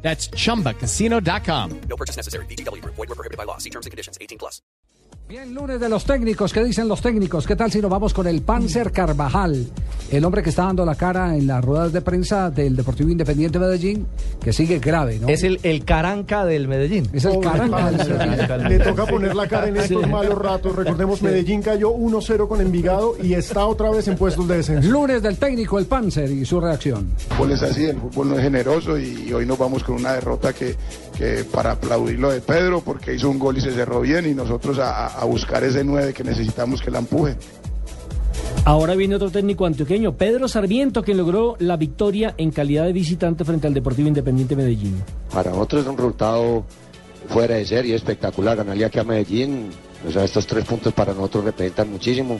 That's chumbacasino.com. No purchase necessary. BGW. Void were prohibited by law. See terms and conditions. 18 plus. Bien, lunes de los técnicos. ¿Qué dicen los técnicos? ¿Qué tal si nos vamos con el Panzer Carvajal? El hombre que está dando la cara en las ruedas de prensa del Deportivo Independiente Medellín, que sigue grave, ¿no? Es el, el caranca del Medellín. Es el caranca del Medellín. Le toca poner la cara en estos malos ratos. Recordemos, Medellín cayó 1-0 con Envigado y está otra vez en puestos de descenso. Lunes del técnico, el Panzer y su reacción. El fútbol es así, el fútbol no es generoso y hoy nos vamos con una derrota que, que para aplaudir lo de Pedro porque hizo un gol y se cerró bien y nosotros a, a buscar ese 9 que necesitamos que la empuje. Ahora viene otro técnico antioqueño, Pedro Sarmiento, quien logró la victoria en calidad de visitante frente al Deportivo Independiente Medellín. Para nosotros es un resultado fuera de serie, espectacular. Ganarle aquí a Medellín, o sea, estos tres puntos para nosotros representan muchísimo,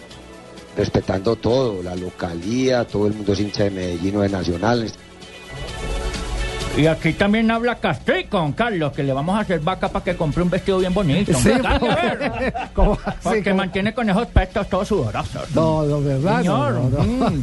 respetando todo, la localía, todo el mundo es hincha de Medellín o de Nacional. Y aquí también habla Castrico, Carlos, que le vamos a hacer vaca para que compre un vestido bien bonito. Sí, ¿Verdad? porque- ¿cómo así? Porque ¿Cómo? mantiene con esos pechos todos sudorosos. No, no, ¿verdad? Señor, No, no, no. mm.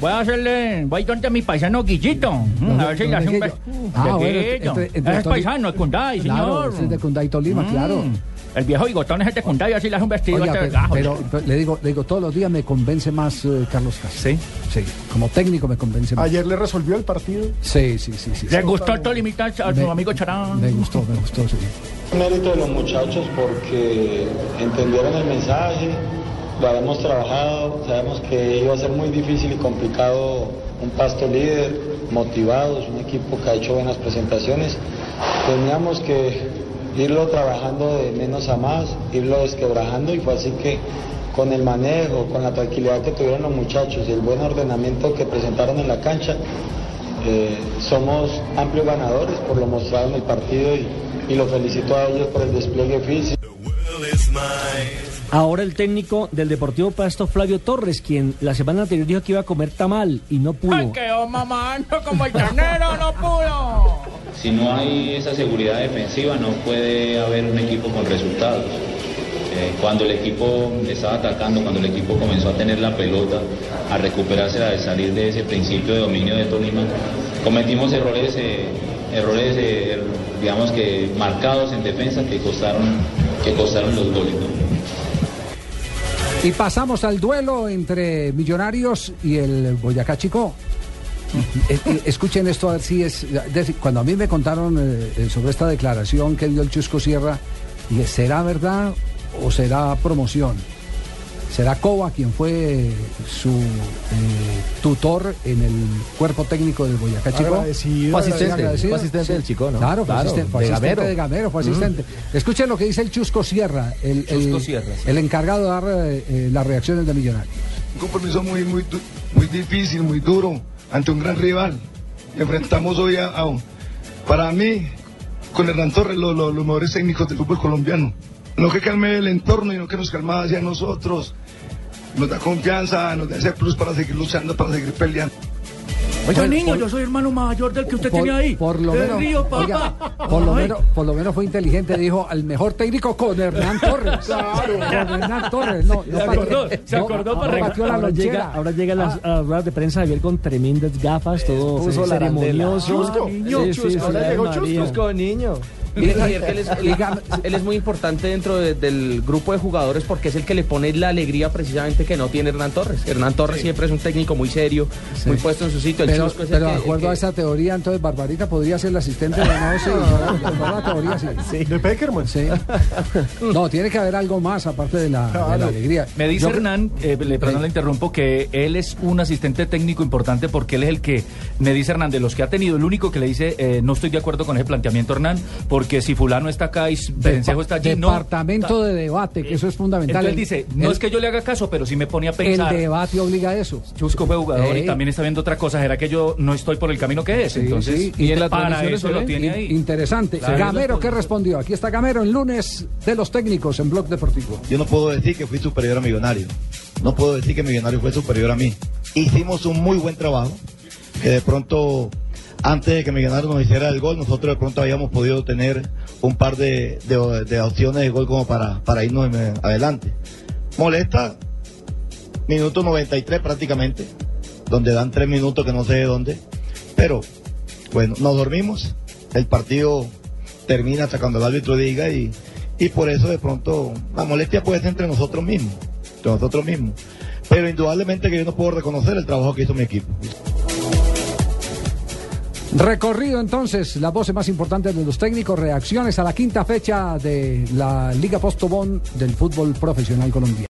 voy a hacerle, voy donde mi paisano Guillito, mm, a ver si le hace un vestido. Ah, bueno, Guillito. entre- entre es paisano, es Cunday, señor. es de Cunday Tolima, Mm. claro. El viejo bigotón es este Cunday, así le hace un vestido Oiga, a este pero, gajo. pero- pero le digo, le digo, todos los días me convence más eh, Carlos Castro. ¿Sí? Sí, como técnico me convence más. Ayer le resolvió el partido. Sí, sí, sí, sí. ¿Le gustó el Tolimita a su amigo Charán? Me gustó, me gustó, sí. Mérito de los muchachos porque entendieron el mensaje, lo habíamos trabajado, sabemos que iba a ser muy difícil y complicado un pasto líder, motivados, un equipo que ha hecho buenas presentaciones. Teníamos que irlo trabajando de menos a más, irlo desquebrajando y fue así que con el manejo, con la tranquilidad que tuvieron los muchachos y el buen ordenamiento que presentaron en la cancha, eh, somos amplios ganadores por lo mostrado en el partido y, y lo felicito a ellos por el despliegue físico. Ahora el técnico del Deportivo Pasto, Flavio Torres, quien la semana anterior dijo que iba a comer tamal y no pudo. ¡Ay, quedó mamando como el carnero, no pudo! Si no hay esa seguridad defensiva, no puede haber un equipo con resultados. Eh, cuando el equipo estaba atacando, cuando el equipo comenzó a tener la pelota, a recuperarse, a salir de ese principio de dominio de Tolima, cometimos errores, eh, errores, eh, digamos que marcados en defensa que costaron, que costaron los goles. Y pasamos al duelo entre Millonarios y el Boyacá Chico. Eh, eh, Escuchen esto a ver si es. cuando a mí me contaron eh, sobre esta declaración que dio el Chusco Sierra, dije, ¿será verdad o será promoción? ¿Será Coba quien fue su eh, tutor en el cuerpo técnico del Boyacá Chico? Agradecido, Fue asistente, agradecido. fue asistente del Chico, ¿no? Claro, fue Claro, asistente, fue de asistente Gamero. de Gamero, fue asistente. Escuchen lo que dice el Chusco Sierra, el, Chusco el- Sierra, sí. el encargado de dar eh, las reacciones de Millonarios. Un compromiso muy, muy, muy difícil, muy duro, ante un gran rival. Enfrentamos hoy a, un- para mí, con Hernán Torres, lo- lo- los mejores técnicos del fútbol colombiano. No que calme el entorno y no que nos calme hacia nosotros. Nos da confianza, nos da ese plus para seguir luchando, para seguir peleando. Oiga, Bueno, niño, por- yo soy hermano mayor del que usted por, tiene ahí. por lo menos, río, papá. oiga, por, lo menos, por lo menos fue inteligente, dijo al mejor técnico con Hernán Torres. Con Hernán Torres, no, no Se acordó, se no, acordó no para regalar. batió la ahora llega, ahora llega a las, a las ruedas de prensa Javier con tremendas gafas, todo ceremonioso. Chusco, niño, sí, sí, ahora Ave llegó María. Chusco. Chusco, niño. Mire, Javier, que él es, él- él es muy importante dentro de- del grupo de jugadores porque es el que le pone la alegría precisamente que no tiene Hernán Torres. Hernán Torres siempre es un técnico muy serio, muy puesto en su sitio. El Pero, es el pero de acuerdo a esa teoría, entonces Barbarita podría ser el asistente de no, sí, de acuerdo a la teoría, sí. De Peckerman. Sí. No, tiene que haber algo más aparte de la, de la Claro. alegría. Me dice Yo- Hernán, eh, le, perdón, le interrumpo, que él es un asistente técnico importante porque él es el que, me dice Hernán, de los que ha tenido, el único que le dice, eh, no estoy de acuerdo con ese planteamiento, Hernán, porque porque si fulano está acá y Vencejo está allí, no. Departamento de debate, que eso es fundamental. Entonces El- dice, no el- es que yo le haga caso, pero sí me pone a El pensar. debate obliga a eso. Chusco fue jugador Eh. y también está viendo otra cosa. ¿Será que yo no estoy por el camino que es? Sí, Entonces, sí. Y en las para eso se lo tiene ahí. Interesante. Claro. Gamero, ¿qué respondió? Aquí está Gamero, el lunes de los técnicos en Blog Deportivo. Yo no puedo decir que fui superior a Millonario. No puedo decir que Millonario fue superior a mí. Hicimos un muy buen trabajo, que de pronto, antes de que Millonario nos hiciera el gol, nosotros de pronto habíamos podido tener un par de opciones de gol como para, para irnos eh, adelante. Molesta, minuto 93 prácticamente, donde dan tres minutos que no sé de dónde, pero bueno, nos dormimos, el partido termina hasta cuando el árbitro diga y, y por eso de pronto la molestia puede ser entre nosotros mismos, entre nosotros mismos. Pero indudablemente que yo no puedo reconocer el trabajo que hizo mi equipo. Recorrido entonces, las voces más importantes de los técnicos, reacciones a la quinta fecha de la Liga Postobón del fútbol profesional colombiano.